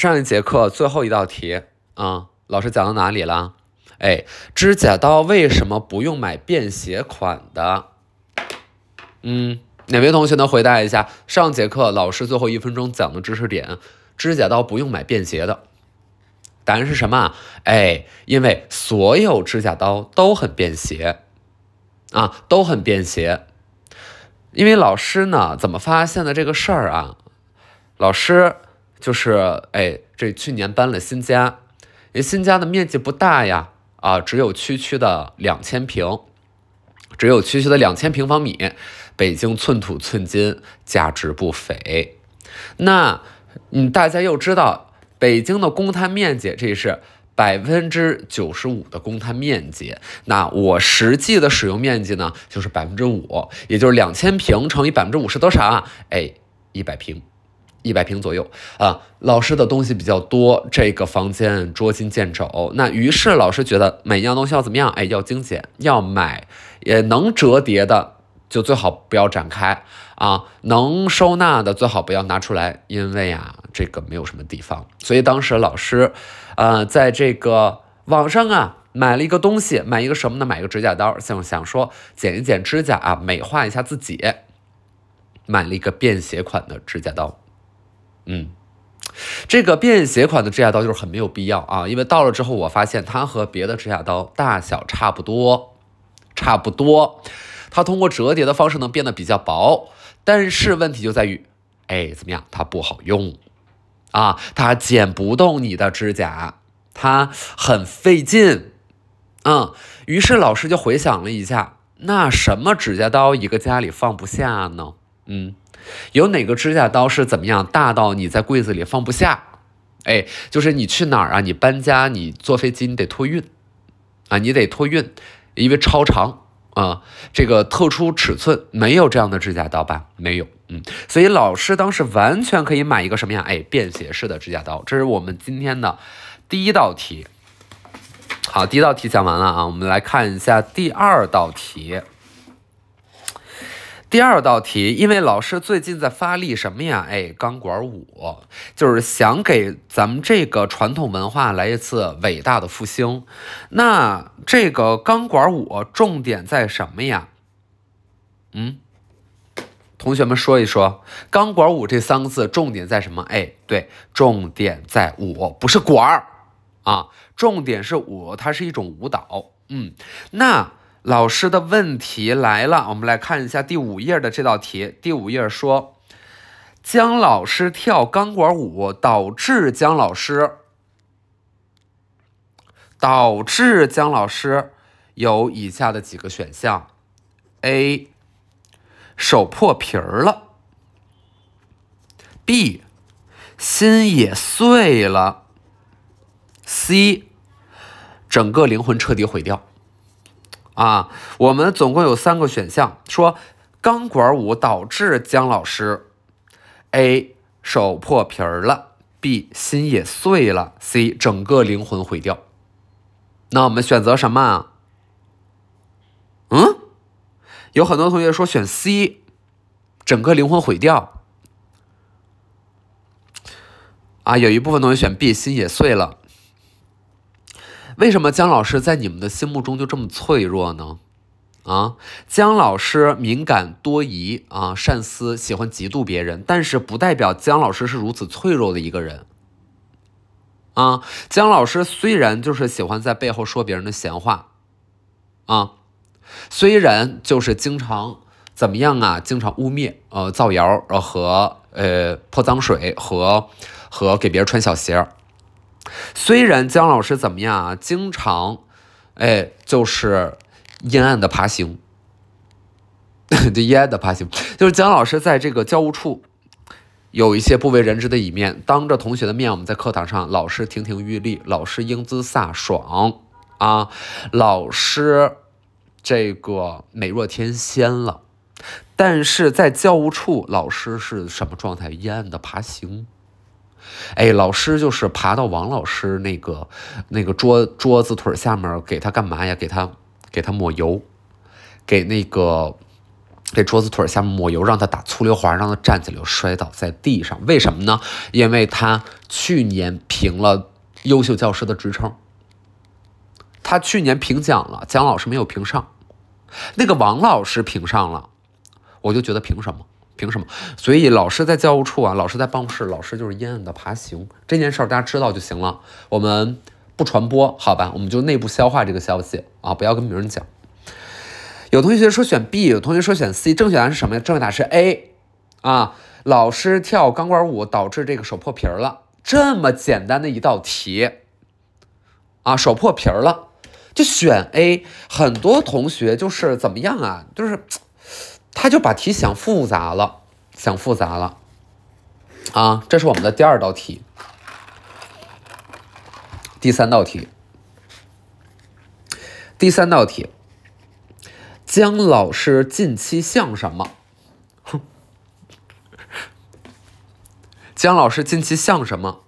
上一节课最后一道题啊，老师讲到哪里了？哎，指甲刀为什么不用买便携款的？嗯，哪位同学能回答一下？上节课老师最后一分钟讲的知识点，指甲刀不用买便携的，答案是什么？哎，因为所有指甲刀都很便携啊，都很便携。因为老师呢，怎么发现的这个事儿啊？老师就是哎，这去年搬了新家，因为新家的面积不大呀，啊，只有区区的两千平，只有区区的两千平方米。北京寸土寸金，价值不菲。那嗯，大家又知道，北京的公摊面积，这是百分之九十五的公摊面积。那我实际的使用面积呢，就是百分之五，也就是两千平乘以百分之五是多少啊？哎，一百平，一百平左右啊。老师的东西比较多，这个房间捉襟见肘。那于是老师觉得每样东西要怎么样？哎，要精简，要买也能折叠的。就最好不要展开啊，能收纳的最好不要拿出来，因为啊，这个没有什么地方。所以当时老师，呃，在这个网上啊买了一个东西，买一个什么呢？买一个指甲刀，想想说剪一剪指甲啊，美化一下自己，买了一个便携款的指甲刀。嗯，这个便携款的指甲刀就是很没有必要啊，因为到了之后我发现它和别的指甲刀大小差不多，差不多。它通过折叠的方式能变得比较薄，但是问题就在于，哎，怎么样？它不好用啊，它剪不动你的指甲，它很费劲。嗯，于是老师就回想了一下，那什么指甲刀一个家里放不下呢？嗯，有哪个指甲刀是怎么样大到你在柜子里放不下？哎，就是你去哪儿啊？你搬家，你坐飞机，你得托运啊，你得托运，因为超长。啊，这个特殊尺寸没有这样的指甲刀吧？没有，嗯，所以老师当时完全可以买一个什么呀？哎，便携式的指甲刀。这是我们今天的第一道题。好，第一道题讲完了啊，我们来看一下第二道题。第二道题，因为老师最近在发力什么呀？哎，钢管舞，就是想给咱们这个传统文化来一次伟大的复兴。那这个钢管舞重点在什么呀？嗯，同学们说一说，钢管舞这三个字重点在什么？哎，对，重点在舞，不是管儿啊，重点是舞，它是一种舞蹈。嗯，那。老师的问题来了，我们来看一下第五页的这道题。第五页说，姜老师跳钢管舞导致姜老师导致姜老师有以下的几个选项：A. 手破皮儿了；B. 心也碎了；C. 整个灵魂彻底毁掉。啊，我们总共有三个选项，说钢管舞导致姜老师 A 手破皮儿了，B 心也碎了，C 整个灵魂毁掉。那我们选择什么啊？嗯，有很多同学说选 C，整个灵魂毁掉。啊，有一部分同学选 B，心也碎了。为什么姜老师在你们的心目中就这么脆弱呢？啊，姜老师敏感多疑啊，善思，喜欢嫉妒别人，但是不代表姜老师是如此脆弱的一个人。啊，姜老师虽然就是喜欢在背后说别人的闲话，啊，虽然就是经常怎么样啊，经常污蔑、呃造谣、呃和呃泼脏水和和给别人穿小鞋。虽然姜老师怎么样啊，经常，哎，就是阴暗的爬行，这阴暗的爬行，就是姜老师在这个教务处有一些不为人知的一面。当着同学的面，我们在课堂上，老师亭亭玉立，老师英姿飒爽啊，老师这个美若天仙了。但是在教务处，老师是什么状态？阴暗的爬行。哎，老师就是爬到王老师那个那个桌桌子腿下面，给他干嘛呀？给他给他抹油，给那个给桌子腿下面抹油，让他打粗溜滑，让他站起来摔倒在地上。为什么呢？因为他去年评了优秀教师的职称，他去年评奖了，姜老师没有评上，那个王老师评上了，我就觉得凭什么？凭什么？所以老师在教务处啊，老师在办公室，老师就是阴暗的爬行。这件事儿大家知道就行了，我们不传播，好吧？我们就内部消化这个消息啊，不要跟别人讲。有同学说选 B，有同学说选 C，正确答案是什么呀？正确答案是 A 啊！老师跳钢管舞导致这个手破皮儿了，这么简单的一道题啊，手破皮儿了就选 A。很多同学就是怎么样啊？就是他就把题想复杂了，想复杂了啊！这是我们的第二道题，第三道题，第三道题。姜老师近期像什么？姜老师近期像什么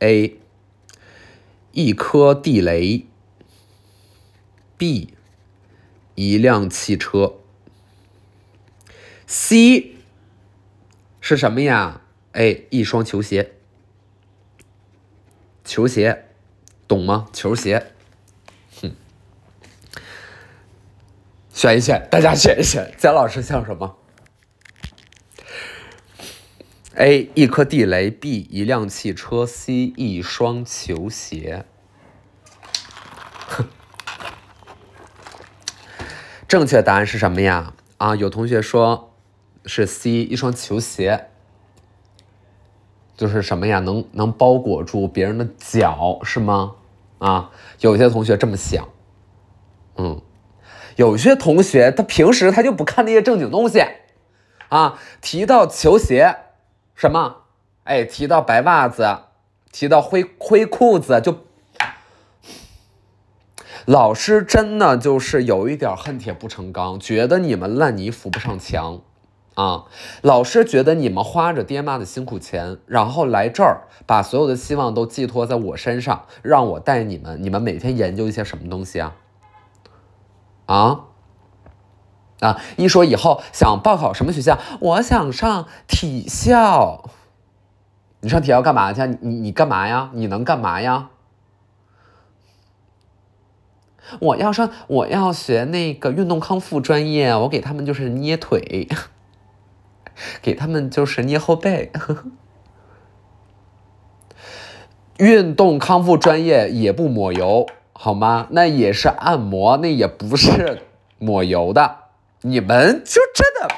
？A. 一颗地雷。B. 一辆汽车。C. 是什么呀哎一双球鞋。球鞋，懂吗？球鞋。哼选一选，大家选一选，姜老师像什么？A. 一颗地雷，B. 一辆汽车，C. 一双球鞋。正确答案是什么呀？啊，有同学说是 C. 一双球鞋，就是什么呀？能能包裹住别人的脚是吗？啊，有些同学这么想，嗯。有些同学他平时他就不看那些正经东西，啊，提到球鞋，什么，哎，提到白袜子，提到灰灰裤子，就老师真的就是有一点恨铁不成钢，觉得你们烂泥扶不上墙，啊，老师觉得你们花着爹妈的辛苦钱，然后来这儿把所有的希望都寄托在我身上，让我带你们，你们每天研究一些什么东西啊？啊啊！一说以后想报考什么学校，我想上体校。你上体校干嘛去？你你干嘛呀？你能干嘛呀？我要上，我要学那个运动康复专业。我给他们就是捏腿，给他们就是捏后背。运动康复专业也不抹油。好吗？那也是按摩，那也不是抹油的。你们就真的，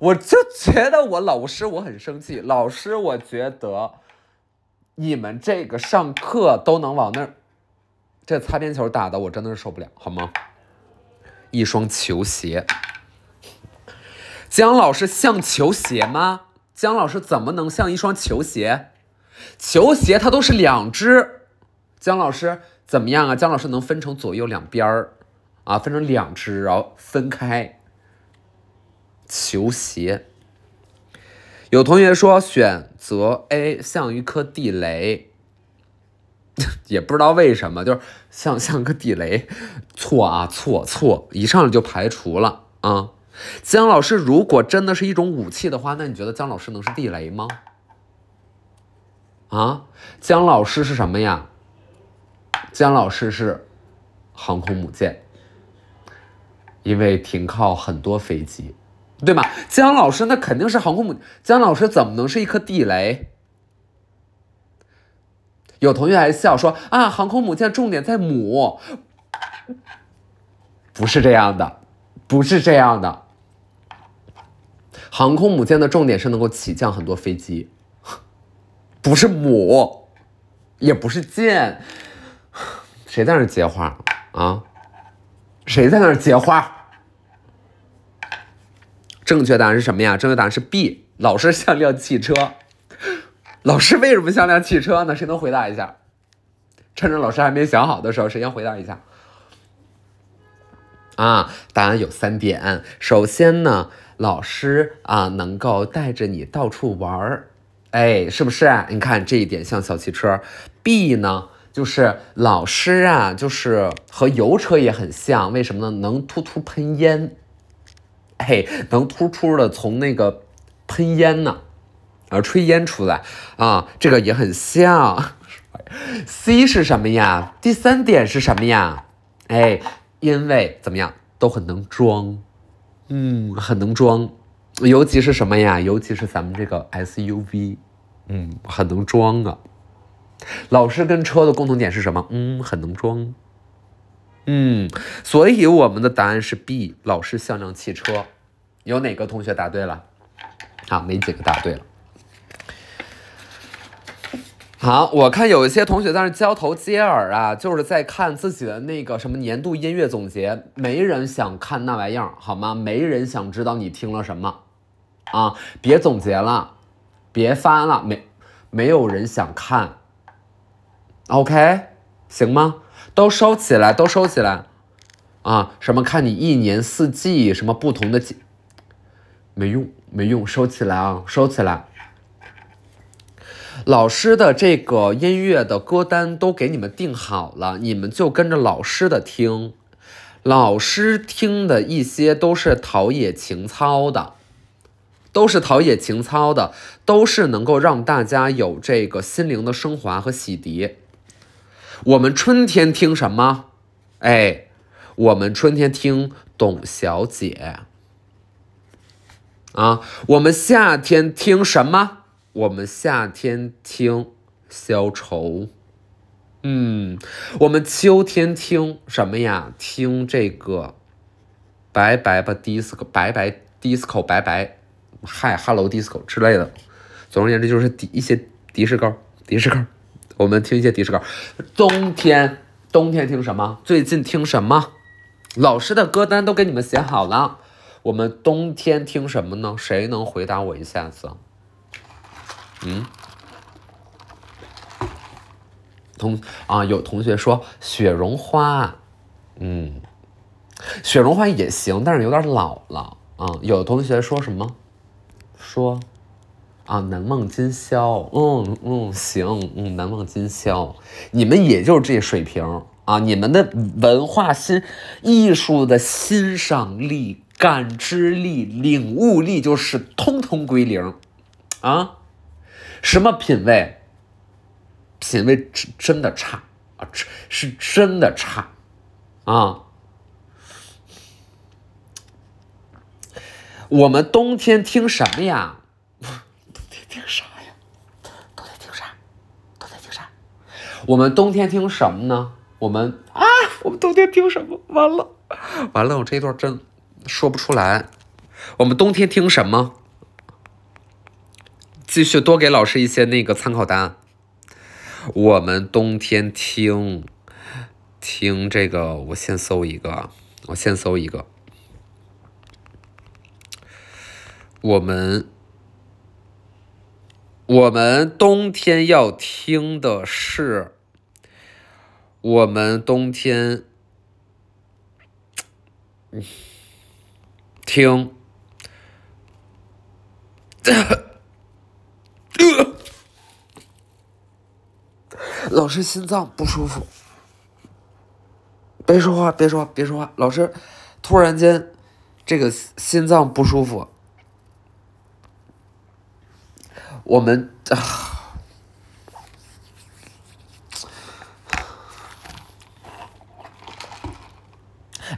我就觉得我老师我很生气。老师，我觉得你们这个上课都能往那儿，这擦边球打的我真的是受不了，好吗？一双球鞋，姜老师像球鞋吗？姜老师怎么能像一双球鞋？球鞋它都是两只，姜老师。怎么样啊？姜老师能分成左右两边儿，啊，分成两只，然后分开。球鞋，有同学说选择 A 像一颗地雷，也不知道为什么，就是像像个地雷，错啊错错，一上来就排除了啊。姜老师如果真的是一种武器的话，那你觉得姜老师能是地雷吗？啊，姜老师是什么呀？姜老师是航空母舰，因为停靠很多飞机，对吗？姜老师那肯定是航空母，姜老师怎么能是一颗地雷？有同学还笑说啊，航空母舰重点在母，不是这样的，不是这样的。航空母舰的重点是能够起降很多飞机，不是母，也不是舰。谁在那接话啊？谁在那接话？正确答案是什么呀？正确答案是 B。老师像辆汽车。老师为什么像辆汽车呢？谁能回答一下？趁着老师还没想好的时候，谁先回答一下？啊，答案有三点。首先呢，老师啊能够带着你到处玩儿，哎，是不是？啊你看这一点像小汽车。B 呢？就是老师啊，就是和油车也很像，为什么呢？能突突喷烟，嘿，能突出的从那个喷烟呢，吹烟出来啊，这个也很像。C 是什么呀？第三点是什么呀？哎，因为怎么样都很能装，嗯，很能装，尤其是什么呀？尤其是咱们这个 SUV，嗯，很能装啊。老师跟车的共同点是什么？嗯，很能装。嗯，所以我们的答案是 B，老师像辆汽车。有哪个同学答对了？啊，没几个答对了。好，我看有一些同学在那交头接耳啊，就是在看自己的那个什么年度音乐总结，没人想看那玩意儿，好吗？没人想知道你听了什么，啊，别总结了，别发了，没，没有人想看。OK，行吗？都收起来，都收起来，啊，什么看你一年四季什么不同的季，没用，没用，收起来啊，收起来。老师的这个音乐的歌单都给你们定好了，你们就跟着老师的听。老师听的一些都是陶冶情操的，都是陶冶情操的，都是能够让大家有这个心灵的升华和洗涤。我们春天听什么？哎，我们春天听董小姐。啊，我们夏天听什么？我们夏天听消愁，嗯，我们秋天听什么呀？听这个拜拜吧，disco，拜拜 disco，拜拜，嗨，hello disco 之类的。总而言之，就是迪一些迪士高，迪士高。我们听一些迪士高。冬天，冬天听什么？最近听什么？老师的歌单都给你们写好了。我们冬天听什么呢？谁能回答我一下子？嗯，同啊，有同学说雪绒花，嗯，雪绒花也行，但是有点老了啊。有同学说什么？说啊，难忘今宵，嗯嗯，行，嗯，难忘今宵。你们也就是这水平啊，你们的文化欣艺术的欣赏力、感知力、领悟力就是通通归零啊。什么品味？品味真真的差啊，是是真的差啊！我们冬天听什么呀？冬天听啥呀？冬天听啥？冬天听啥？我们冬天听什么呢？我们啊，我们冬天听什么？完了，完了，我这一段真说不出来。我们冬天听什么？继续多给老师一些那个参考答案。我们冬天听听这个，我先搜一个，我先搜一个。我们我们冬天要听的是，我们冬天听。老师心脏不舒服，别说话，别说话，别说话。老师突然间这个心脏不舒服，我们啊，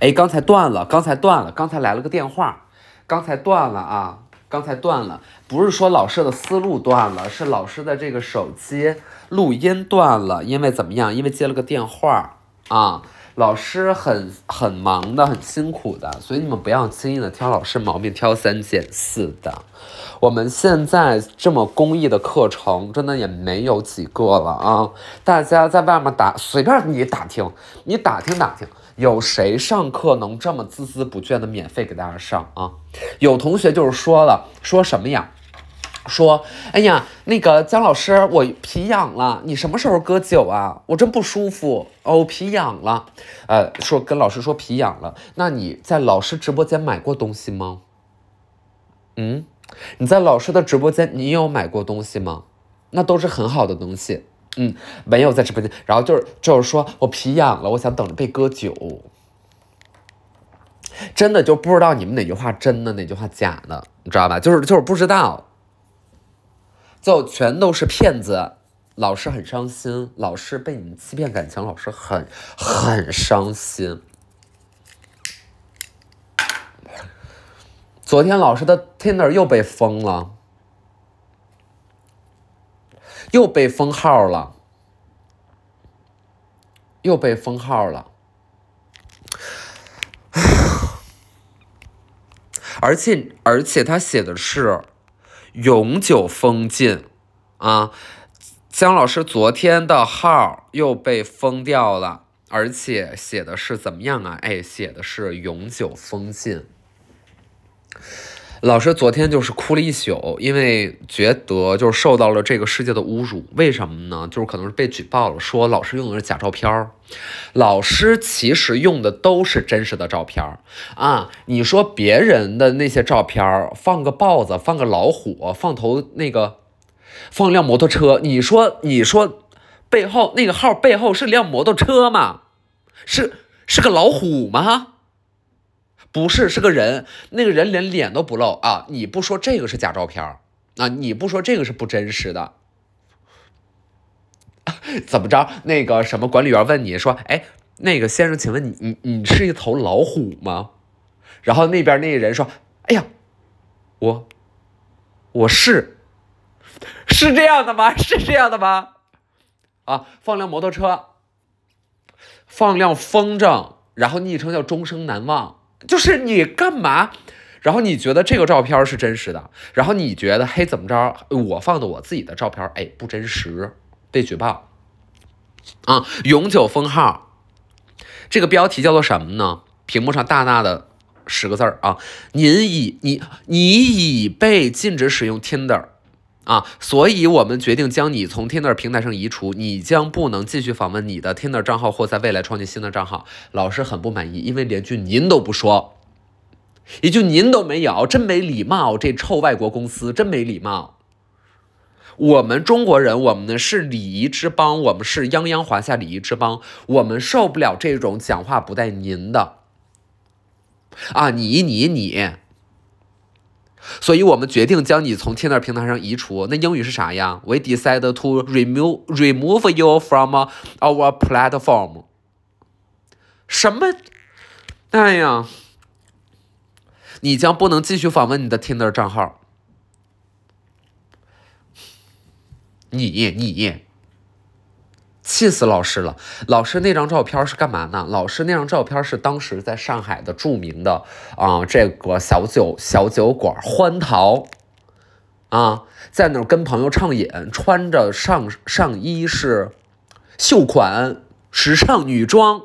哎，刚才断了，刚才断了，刚才来了个电话，刚才断了啊。刚才断了，不是说老师的思路断了，是老师的这个手机录音断了。因为怎么样？因为接了个电话啊。老师很很忙的，很辛苦的，所以你们不要轻易的挑老师毛病，挑三拣四的。我们现在这么公益的课程，真的也没有几个了啊。大家在外面打，随便你打听，你打听打听。有谁上课能这么孜孜不倦的免费给大家上啊？有同学就是说了，说什么呀？说，哎呀，那个姜老师，我皮痒了，你什么时候割酒啊？我真不舒服哦，皮痒了。呃，说跟老师说皮痒了，那你在老师直播间买过东西吗？嗯，你在老师的直播间，你有买过东西吗？那都是很好的东西。嗯，没有在直播间，然后就是就是说我皮痒了，我想等着被割酒。真的就不知道你们哪句话真的，哪句话假的，你知道吧？就是就是不知道，就全都是骗子。老师很伤心，老师被你们欺骗感情，老师很很伤心。昨天老师的 Tinder 又被封了，又被封号了，又被封号了。而且而且他写的是永久封禁啊，姜老师昨天的号又被封掉了，而且写的是怎么样啊？哎，写的是永久封禁。老师昨天就是哭了一宿，因为觉得就是受到了这个世界的侮辱。为什么呢？就是可能是被举报了，说老师用的是假照片儿。老师其实用的都是真实的照片儿啊。你说别人的那些照片儿，放个豹子，放个老虎，放头那个，放辆摩托车。你说，你说背后那个号背后是辆摩托车吗？是是个老虎吗？不是，是个人，那个人连脸都不露啊！你不说这个是假照片啊？你不说这个是不真实的？怎么着？那个什么管理员问你说：“哎，那个先生，请问你你你是一头老虎吗？”然后那边那个人说：“哎呀，我我是 是这样的吗？是这样的吗？啊，放辆摩托车，放辆风筝，然后昵称叫终生难忘。”就是你干嘛？然后你觉得这个照片是真实的，然后你觉得嘿怎么着？我放的我自己的照片，哎不真实，被举报啊！永久封号，这个标题叫做什么呢？屏幕上大大的十个字儿啊！您已你你已被禁止使用 Tinder 啊，所以我们决定将你从 Tinder 平台上移除，你将不能继续访问你的 Tinder 账号或在未来创建新的账号。老师很不满意，因为连句您都不说，一句您都没有，真没礼貌！这臭外国公司真没礼貌。我们中国人，我们呢是礼仪之邦，我们是泱泱华夏礼仪之邦，我们受不了这种讲话不带您的啊！你你你。所以我们决定将你从 Tinder 平台上移除。那英语是啥呀？We decide to remove remove you from our platform。什么？哎呀，你将不能继续访问你的 Tinder 账号。你你。气死老师了！老师那张照片是干嘛呢？老师那张照片是当时在上海的著名的啊这个小酒小酒馆欢桃啊，在那儿跟朋友畅饮，穿着上上衣是秀款时尚女装，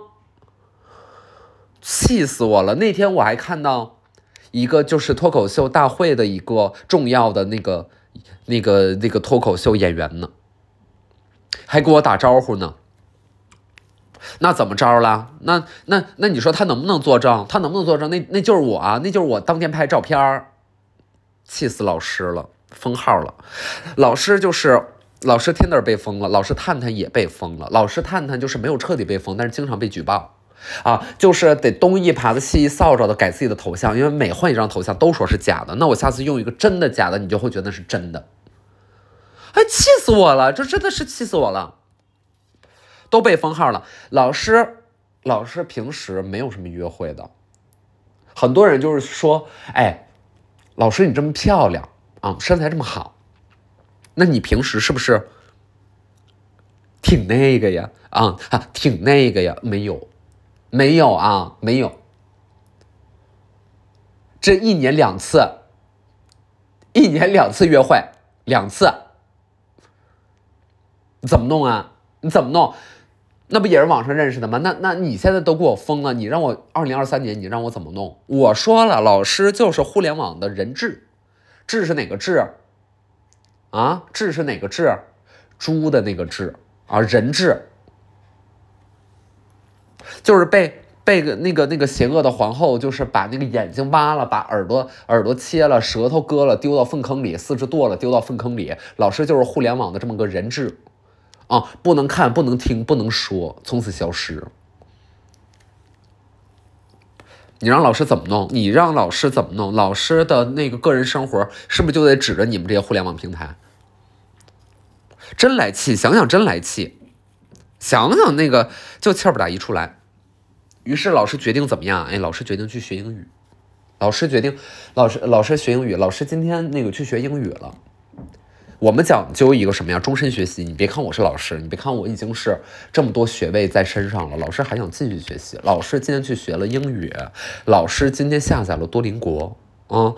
气死我了！那天我还看到一个就是脱口秀大会的一个重要的那个那个那个脱口秀演员呢。还跟我打招呼呢，那怎么着了？那那那你说他能不能作证？他能不能作证？那那就是我啊，那就是我当天拍照片儿，气死老师了，封号了。老师就是老师，Tinder 被封了，老师探探也被封了。老师探探就是没有彻底被封，但是经常被举报啊，就是得东一耙子西一扫帚的改自己的头像，因为每换一张头像都说是假的。那我下次用一个真的假的，你就会觉得是真的。哎，气死我了！这真的是气死我了，都被封号了。老师，老师平时没有什么约会的，很多人就是说，哎，老师你这么漂亮啊，身材这么好，那你平时是不是挺那个呀？啊，挺那个呀？没有，没有啊，没有。这一年两次，一年两次约会，两次。怎么弄啊？你怎么弄？那不也是网上认识的吗？那那你现在都给我封了，你让我二零二三年你让我怎么弄？我说了，老师就是互联网的人质，质是哪个质？啊，质是哪个质？猪的那个质啊，人质，就是被被个那个那个邪恶的皇后，就是把那个眼睛挖了，把耳朵耳朵切了，舌头割了，丢到粪坑里，四肢剁了，丢到粪坑里。老师就是互联网的这么个人质。啊，不能看，不能听，不能说，从此消失。你让老师怎么弄？你让老师怎么弄？老师的那个个人生活是不是就得指着你们这些互联网平台？真来气，想想真来气，想想那个就气儿不打一处来。于是老师决定怎么样？哎，老师决定去学英语。老师决定，老师老师学英语。老师今天那个去学英语了。我们讲究一个什么呀？终身学习。你别看我是老师，你别看我已经是这么多学位在身上了，老师还想继续学习。老师今天去学了英语，老师今天下载了多邻国，嗯，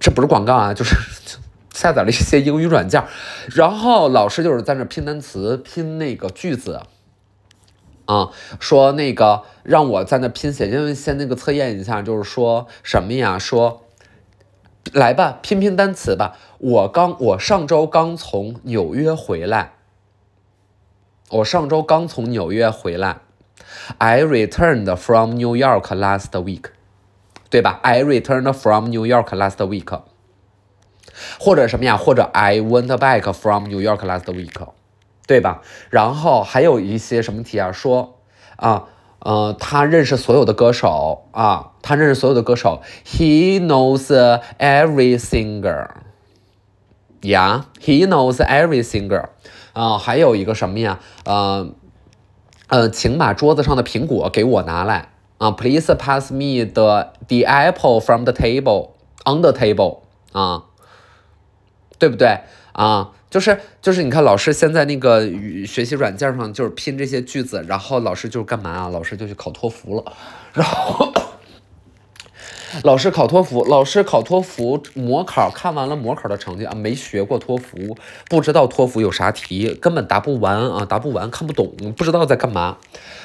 这不是广告啊，就是 下载了一些英语软件，然后老师就是在那拼单词，拼那个句子，啊，说那个让我在那拼写，因为先那个测验一下，就是说什么呀？说。来吧，拼拼单词吧。我刚，我上周刚从纽约回来。我上周刚从纽约回来。I returned from New York last week，对吧？I returned from New York last week。或者什么呀？或者 I went back from New York last week，对吧？然后还有一些什么题啊？说啊。呃，他认识所有的歌手啊，他认识所有的歌手。He knows every singer. Yeah, he knows every singer. 啊，还有一个什么呀？呃，呃，请把桌子上的苹果给我拿来啊。Please pass me the the apple from the table on the table. 啊，对不对啊？就是就是，你看老师现在那个语学习软件上就是拼这些句子，然后老师就干嘛啊？老师就去考托福了，然后老师考托福，老师考托福模考，看完了模考的成绩啊，没学过托福，不知道托福有啥题，根本答不完啊，答不完，看不懂，不知道在干嘛，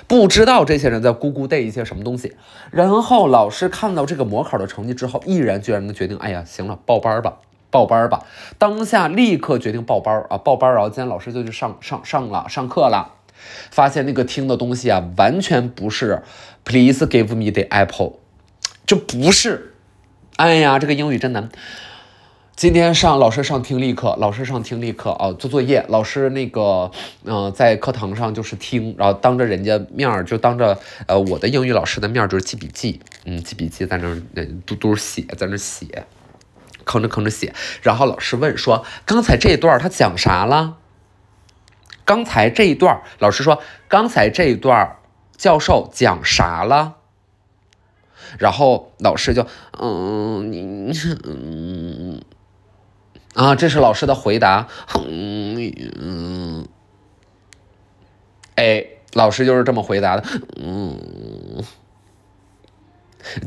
不知道这些人在咕咕带一些什么东西。然后老师看到这个模考的成绩之后，毅然决然的决定，哎呀，行了，报班吧。报班吧，当下立刻决定报班啊！报班然后今天老师就去上上上了上课了，发现那个听的东西啊，完全不是 Please give me the apple，就不是。哎呀，这个英语真难。今天上老师上听力课，老师上听力课啊，做作业。老师那个嗯，在课堂上就是听，然后当着人家面儿，就当着呃我的英语老师的面儿，就是记笔记，嗯，记笔记在那那嘟嘟写，在那写。吭哧吭哧写，然后老师问说：“刚才这一段他讲啥了？”刚才这一段，老师说：“刚才这一段，教授讲啥了？”然后老师就：“嗯，你嗯啊，这是老师的回答。嗯嗯，哎，老师就是这么回答的。嗯，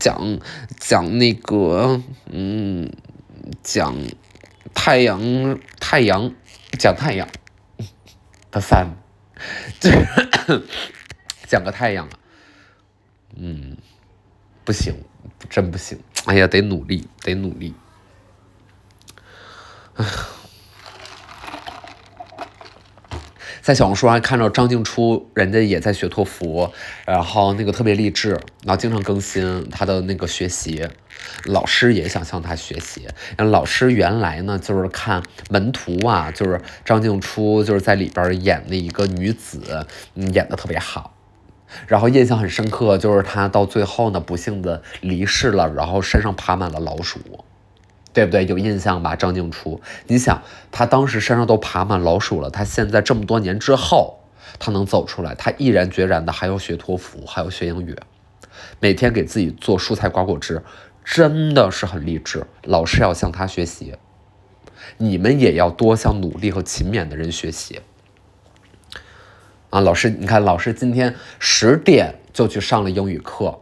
讲讲那个，嗯。”讲太阳，太阳讲太阳的 sun，讲个太阳啊，嗯，不行，真不行，哎呀，得努力，得努力，哎。在小红书上看到张静初，人家也在学托福，然后那个特别励志，然后经常更新他的那个学习，老师也想向他学习。老师原来呢就是看门徒啊，就是张静初就是在里边演的一个女子，演的特别好，然后印象很深刻，就是他到最后呢不幸的离世了，然后身上爬满了老鼠。对不对？有印象吧？张静初，你想，他当时身上都爬满老鼠了，他现在这么多年之后，他能走出来，他毅然决然的还要学托福，还要学英语，每天给自己做蔬菜瓜果汁，真的是很励志。老师要向他学习，你们也要多向努力和勤勉的人学习。啊，老师，你看，老师今天十点就去上了英语课，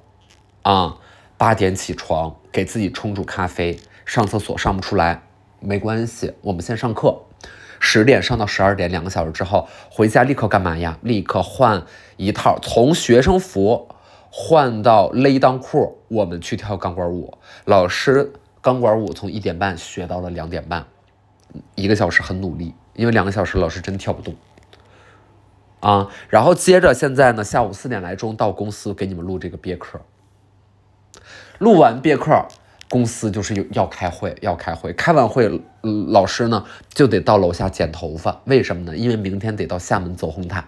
啊，八点起床，给自己冲煮咖啡。上厕所上不出来，没关系，我们先上课，十点上到十二点，两个小时之后回家立刻干嘛呀？立刻换一套从学生服换到勒裆裤，我们去跳钢管舞。老师钢管舞从一点半学到了两点半，一个小时很努力，因为两个小时老师真跳不动啊。然后接着现在呢，下午四点来钟到公司给你们录这个别课，录完别课。公司就是有要开会，要开会，开完会，老师呢就得到楼下剪头发，为什么呢？因为明天得到厦门走红毯。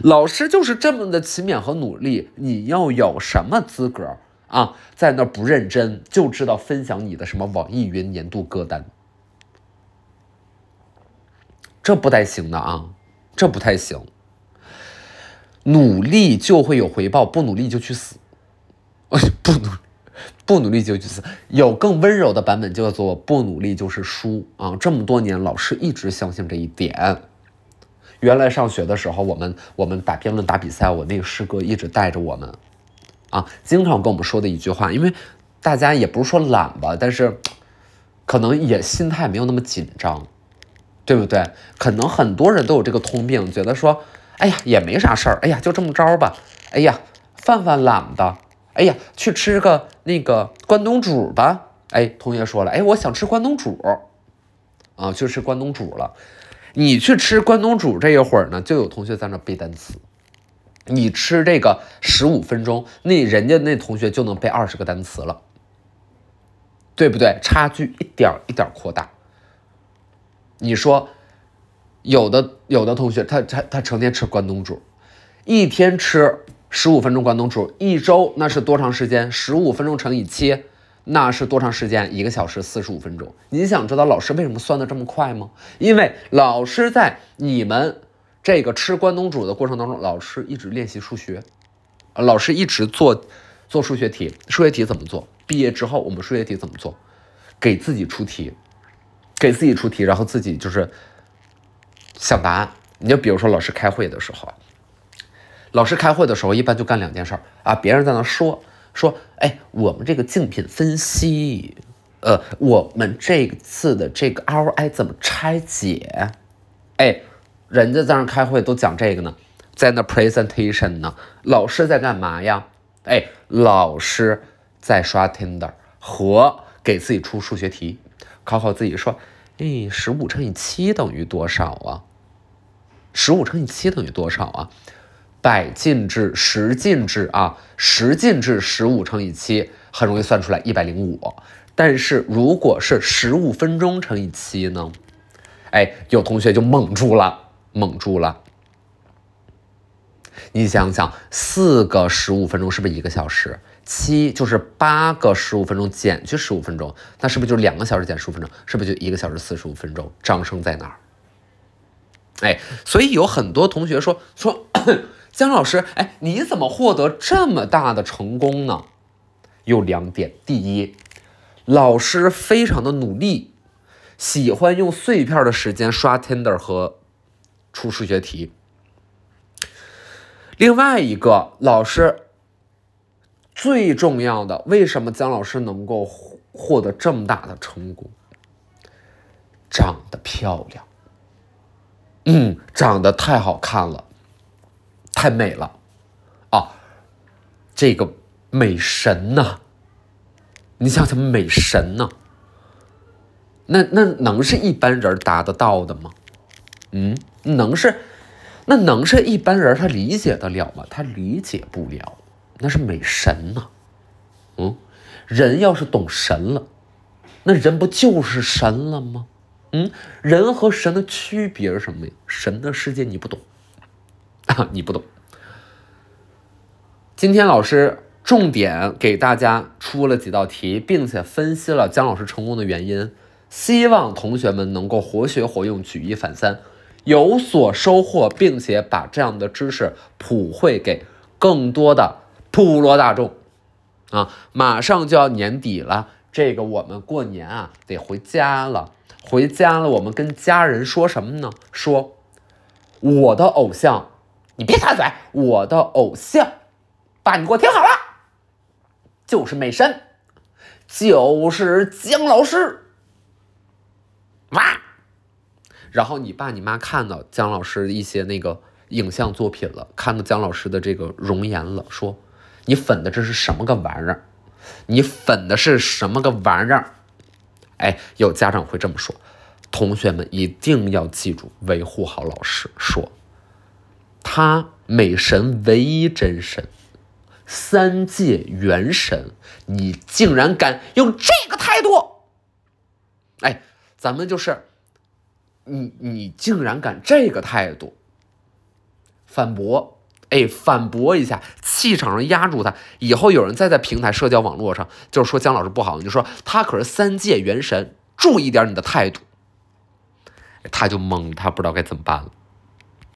老师就是这么的勤勉和努力，你又有什么资格啊，在那不认真，就知道分享你的什么网易云年度歌单，这不太行的啊，这不太行。努力就会有回报，不努力就去死。不努不努力就去死。有更温柔的版本，叫做不努力就是输啊！这么多年，老师一直相信这一点。原来上学的时候，我们我们打辩论打比赛，我那个师哥一直带着我们，啊，经常跟我们说的一句话，因为大家也不是说懒吧，但是可能也心态没有那么紧张，对不对？可能很多人都有这个通病，觉得说。哎呀，也没啥事儿。哎呀，就这么着吧。哎呀，犯犯懒吧。哎呀，去吃个那个关东煮吧。哎，同学说了，哎，我想吃关东煮，啊，去吃关东煮了。你去吃关东煮这一会儿呢，就有同学在那背单词。你吃这个十五分钟，那人家那同学就能背二十个单词了，对不对？差距一点一点扩大。你说？有的有的同学，他他他成天吃关东煮，一天吃十五分钟关东煮，一周那是多长时间？十五分钟乘以七，那是多长时间？一个小时四十五分钟。你想知道老师为什么算的这么快吗？因为老师在你们这个吃关东煮的过程当中，老师一直练习数学，老师一直做做数学题。数学题怎么做？毕业之后我们数学题怎么做？给自己出题，给自己出题，然后自己就是。想答案，你就比如说老师开会的时候，老师开会的时候一般就干两件事儿啊，别人在那说说，哎，我们这个竞品分析，呃，我们这次的这个 ROI 怎么拆解？哎，人家在那开会都讲这个呢，在那 presentation 呢，老师在干嘛呀？哎，老师在刷 Tinder 和给自己出数学题，考考自己说。哎，十五乘以七等于多少啊？十五乘以七等于多少啊？百进制、十进制啊，十进制十五乘以七很容易算出来一百零五。但是如果是十五分钟乘以七呢？哎，有同学就懵住了，懵住了。你想想，四个十五分钟是不是一个小时？七就是八个十五分钟减去十五分钟，那是不是就两个小时减十五分钟？是不是就一个小时四十五分钟？张生在哪儿？哎，所以有很多同学说说姜老师，哎，你怎么获得这么大的成功呢？有两点：第一，老师非常的努力，喜欢用碎片的时间刷 Tinder 和出数学题；另外一个，老师。最重要的，为什么姜老师能够获得这么大的成功？长得漂亮，嗯，长得太好看了，太美了，啊，这个美神呐！你想想，美神呐，那那能是一般人达得到的吗？嗯，能是？那能是一般人他理解得了吗？他理解不了。那是美神呐，嗯，人要是懂神了，那人不就是神了吗？嗯，人和神的区别是什么呀？神的世界你不懂，你不懂。今天老师重点给大家出了几道题，并且分析了姜老师成功的原因，希望同学们能够活学活用，举一反三，有所收获，并且把这样的知识普惠给更多的。普罗大众，啊，马上就要年底了，这个我们过年啊得回家了，回家了，我们跟家人说什么呢？说我的偶像，你别插嘴，我的偶像，爸，你给我听好了，就是美神，就是姜老师，哇，然后你爸你妈看到姜老师一些那个影像作品了，看到姜老师的这个容颜了，说。你粉的这是什么个玩意儿？你粉的是什么个玩意儿？哎，有家长会这么说，同学们一定要记住，维护好老师说，他美神唯一真神，三界元神，你竟然敢用这个态度？哎，咱们就是，你你竟然敢这个态度反驳？哎，反驳一下，气场上压住他。以后有人再在平台、社交网络上就是说姜老师不好，你就说他可是三界元神，注意点你的态度。他就懵，他不知道该怎么办了。